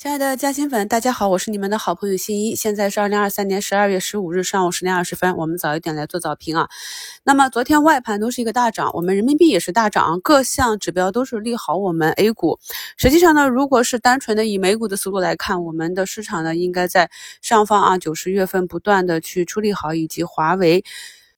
亲爱的嘉兴粉，大家好，我是你们的好朋友新一。现在是二零二三年十二月十五日上午十点二十分，我们早一点来做早评啊。那么昨天外盘都是一个大涨，我们人民币也是大涨，各项指标都是利好我们 A 股。实际上呢，如果是单纯的以美股的思路来看，我们的市场呢应该在上方啊，九十月份不断的去出利好，以及华为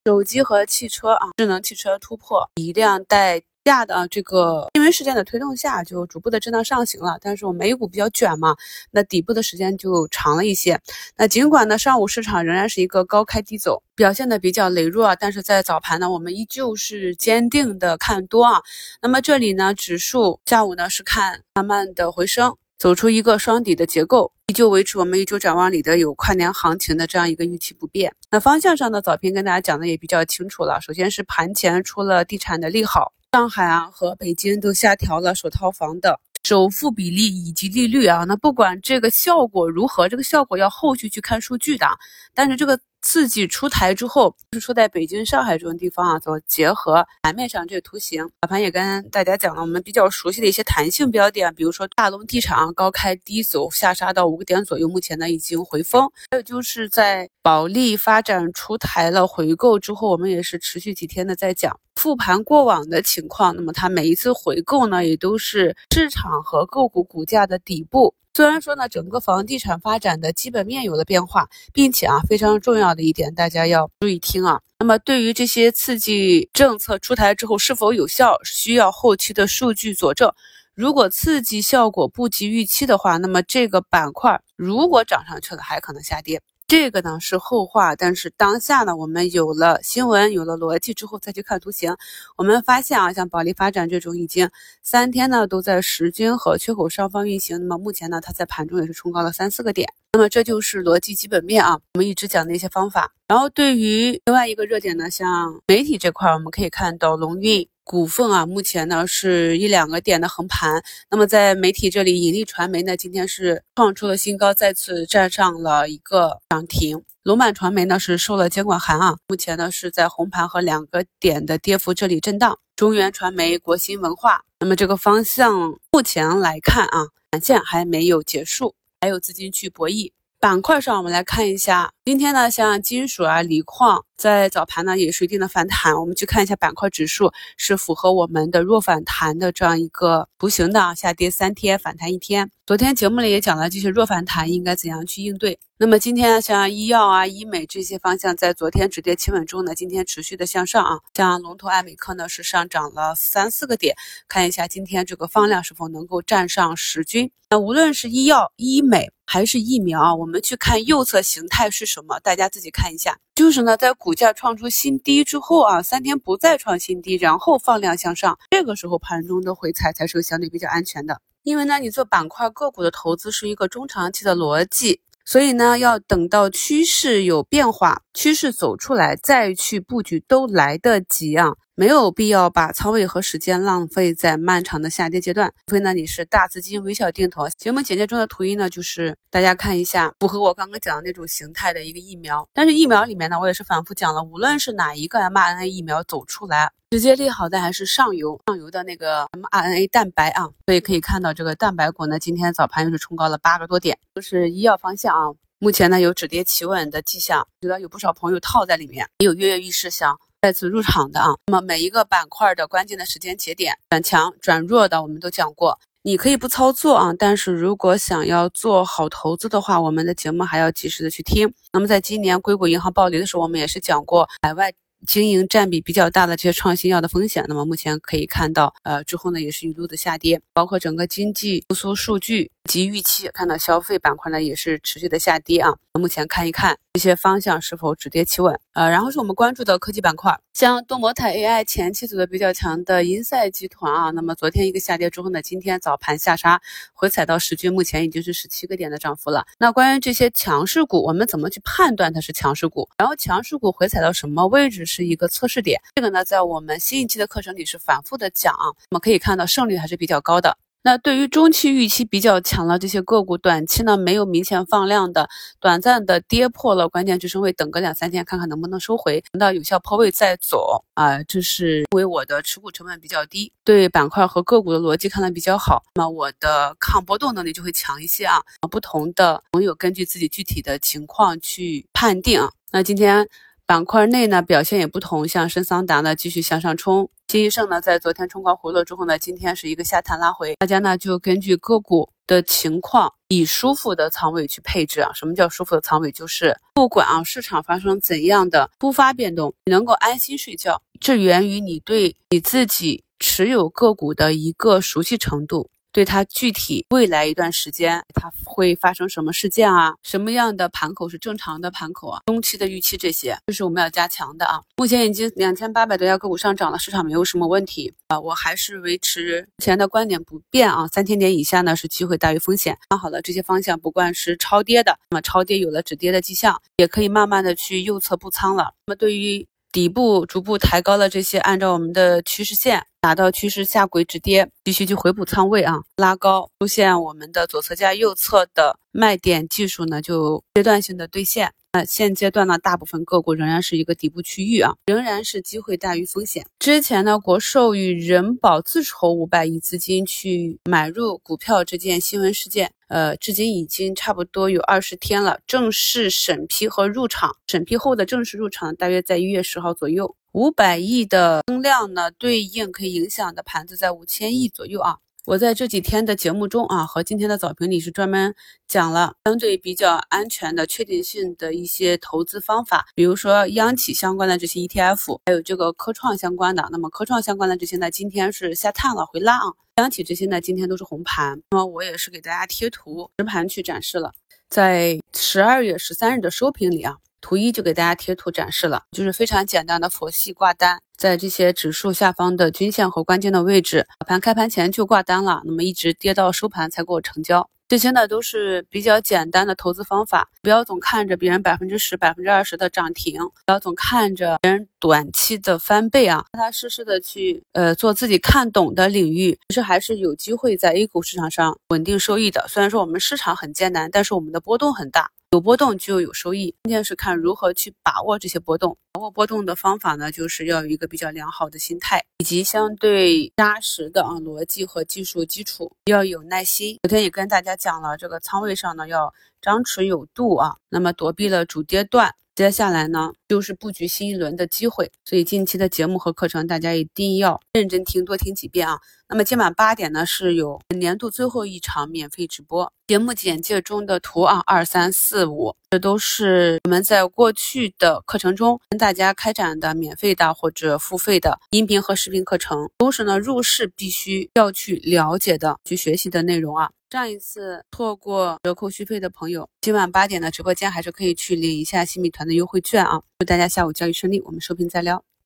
手机和汽车啊，智能汽车突破以量带。下的这个新闻事件的推动下，就逐步的震荡上行了。但是我们 A 股比较卷嘛，那底部的时间就长了一些。那尽管呢，上午市场仍然是一个高开低走，表现的比较羸弱，但是在早盘呢，我们依旧是坚定的看多啊。那么这里呢，指数下午呢是看慢慢的回升，走出一个双底的结构，依旧维持我们一周展望里的有跨年行情的这样一个预期不变。那方向上的早评跟大家讲的也比较清楚了。首先是盘前出了地产的利好。上海啊和北京都下调了首套房的首付比例以及利率啊，那不管这个效果如何，这个效果要后续去看数据的，但是这个。刺激出台之后，是出在北京、上海这种地方啊，做结合盘面上这个图形，早盘也跟大家讲了，我们比较熟悉的一些弹性标的，比如说大龙地产啊高开低走，下杀到五个点左右，目前呢已经回封。还有就是在保利发展出台了回购之后，我们也是持续几天的在讲复盘过往的情况，那么它每一次回购呢，也都是市场和个股股价的底部。虽然说呢，整个房地产发展的基本面有了变化，并且啊，非常重要的一点，大家要注意听啊。那么对于这些刺激政策出台之后是否有效，需要后期的数据佐证。如果刺激效果不及预期的话，那么这个板块如果涨上去了，还可能下跌。这个呢是后话，但是当下呢，我们有了新闻，有了逻辑之后再去看图形，我们发现啊，像保利发展这种已经三天呢都在十均和缺口上方运行，那么目前呢，它在盘中也是冲高了三四个点，那么这就是逻辑基本面啊，我们一直讲的一些方法。然后对于另外一个热点呢，像媒体这块，我们可以看到龙运。股份啊，目前呢是一两个点的横盘。那么在媒体这里，引力传媒呢今天是创出了新高，再次站上了一个涨停。龙满传媒呢是收了监管函啊，目前呢是在红盘和两个点的跌幅这里震荡。中原传媒、国新文化，那么这个方向目前来看啊，短线还没有结束，还有资金去博弈。板块上，我们来看一下，今天呢，像金属啊、锂矿，在早盘呢也是一定的反弹。我们去看一下板块指数，是符合我们的弱反弹的这样一个图形的啊，下跌三天，反弹一天。昨天节目里也讲了，这些弱反弹应该怎样去应对。那么今天像医药啊、医美这些方向，在昨天止跌企稳中呢，今天持续的向上啊。像龙头爱美克呢，是上涨了三四个点。看一下今天这个放量是否能够站上十均。那无论是医药、医美还是疫苗，我们去看右侧形态是什么？大家自己看一下。就是呢，在股价创出新低之后啊，三天不再创新低，然后放量向上，这个时候盘中的回踩才是相对比较安全的。因为呢，你做板块个股的投资是一个中长期的逻辑。所以呢，要等到趋势有变化，趋势走出来再去布局都来得及啊，没有必要把仓位和时间浪费在漫长的下跌阶段。除非呢你是大资金微小定投。节目简介中的图一呢，就是大家看一下，符合我刚刚讲的那种形态的一个疫苗。但是疫苗里面呢，我也是反复讲了，无论是哪一个 mRNA 疫苗走出来。直接利好的还是上游上游的那个 mRNA 蛋白啊，所以可以看到这个蛋白股呢，今天早盘又是冲高了八个多点，都是医药方向啊。目前呢有止跌企稳的迹象，觉得有不少朋友套在里面，也有跃跃欲试想再次入场的啊。那么每一个板块的关键的时间节点转强转弱的，我们都讲过，你可以不操作啊，但是如果想要做好投资的话，我们的节目还要及时的去听。那么在今年硅谷银行暴雷的时候，我们也是讲过海外。经营占比比较大的这些创新药的风险，那么目前可以看到，呃，之后呢也是一路的下跌，包括整个经济复苏数据及预期，看到消费板块呢也是持续的下跌啊。目前看一看这些方向是否止跌企稳，呃，然后是我们关注的科技板块，像多模态 AI 前期走的比较强的银赛集团啊，那么昨天一个下跌之后呢，今天早盘下杀回踩到十均，目前已经是十七个点的涨幅了。那关于这些强势股，我们怎么去判断它是强势股？然后强势股回踩到什么位置是一个测试点？这个呢，在我们新一期的课程里是反复的讲，那么可以看到胜率还是比较高的。那对于中期预期比较强的这些个股，短期呢没有明显放量的，短暂的跌破了关键支撑位，等个两三天看看能不能收回，等到有效破位再走啊。这是因为我的持股成本比较低，对板块和个股的逻辑看得比较好，那么我的抗波动能力就会强一些啊。不同的朋友根据自己具体的情况去判定啊。那今天。板块内呢表现也不同，像深桑达呢继续向上冲，金益盛呢在昨天冲高回落之后呢，今天是一个下探拉回，大家呢就根据个股的情况，以舒服的仓位去配置啊。什么叫舒服的仓位？就是不管啊市场发生怎样的突发变动，你能够安心睡觉，这源于你对你自己持有个股的一个熟悉程度。对它具体未来一段时间它会发生什么事件啊？什么样的盘口是正常的盘口啊？中期的预期这些，这是我们要加强的啊。目前已经两千八百多家个股上涨了，市场没有什么问题啊。我还是维持前的观点不变啊。三千点以下呢是机会大于风险，看好了这些方向，不管是超跌的，那么超跌有了止跌的迹象，也可以慢慢的去右侧布仓了。那么对于底部逐步抬高了这些，按照我们的趋势线达到趋势下轨止跌，继续去回补仓位啊，拉高出现我们的左侧加右侧的卖点技术呢，就阶段性的兑现。那现阶段呢，大部分个股仍然是一个底部区域啊，仍然是机会大于风险。之前呢，国寿与人保自筹五百亿资金去买入股票这件新闻事件，呃，至今已经差不多有二十天了。正式审批和入场，审批后的正式入场大约在一月十号左右。五百亿的增量呢，对应可以影响的盘子在五千亿左右啊。我在这几天的节目中啊，和今天的早评里是专门讲了相对比较安全的、确定性的一些投资方法，比如说央企相关的这些 ETF，还有这个科创相关的。那么科创相关的这些呢，今天是下探了回拉啊，央企这些呢，今天都是红盘。那么我也是给大家贴图实盘去展示了，在十二月十三日的收评里啊。图一就给大家贴图展示了，就是非常简单的佛系挂单，在这些指数下方的均线和关键的位置，早盘开盘前就挂单了，那么一直跌到收盘才给我成交。这些呢都是比较简单的投资方法，不要总看着别人百分之十、百分之二十的涨停，不要总看着别人短期的翻倍啊，踏踏实实的去呃做自己看懂的领域，其实还是有机会在 A 股市场上稳定收益的。虽然说我们市场很艰难，但是我们的波动很大。有波动就有收益，关键是看如何去把握这些波动。把握波动的方法呢，就是要有一个比较良好的心态，以及相对扎实的啊逻辑和技术基础，要有耐心。昨天也跟大家讲了，这个仓位上呢要张弛有度啊，那么躲避了主跌段。接下来呢，就是布局新一轮的机会，所以近期的节目和课程，大家一定要认真听，多听几遍啊。那么今晚八点呢，是有年度最后一场免费直播，节目简介中的图啊，二三四五，这都是我们在过去的课程中跟大家开展的免费的或者付费的音频和视频课程，同时呢，入市必须要去了解的、去学习的内容啊。上一次错过折扣续费的朋友，今晚八点的直播间还是可以去领一下新米团的优惠券啊！祝大家下午交易顺利，我们收评再聊。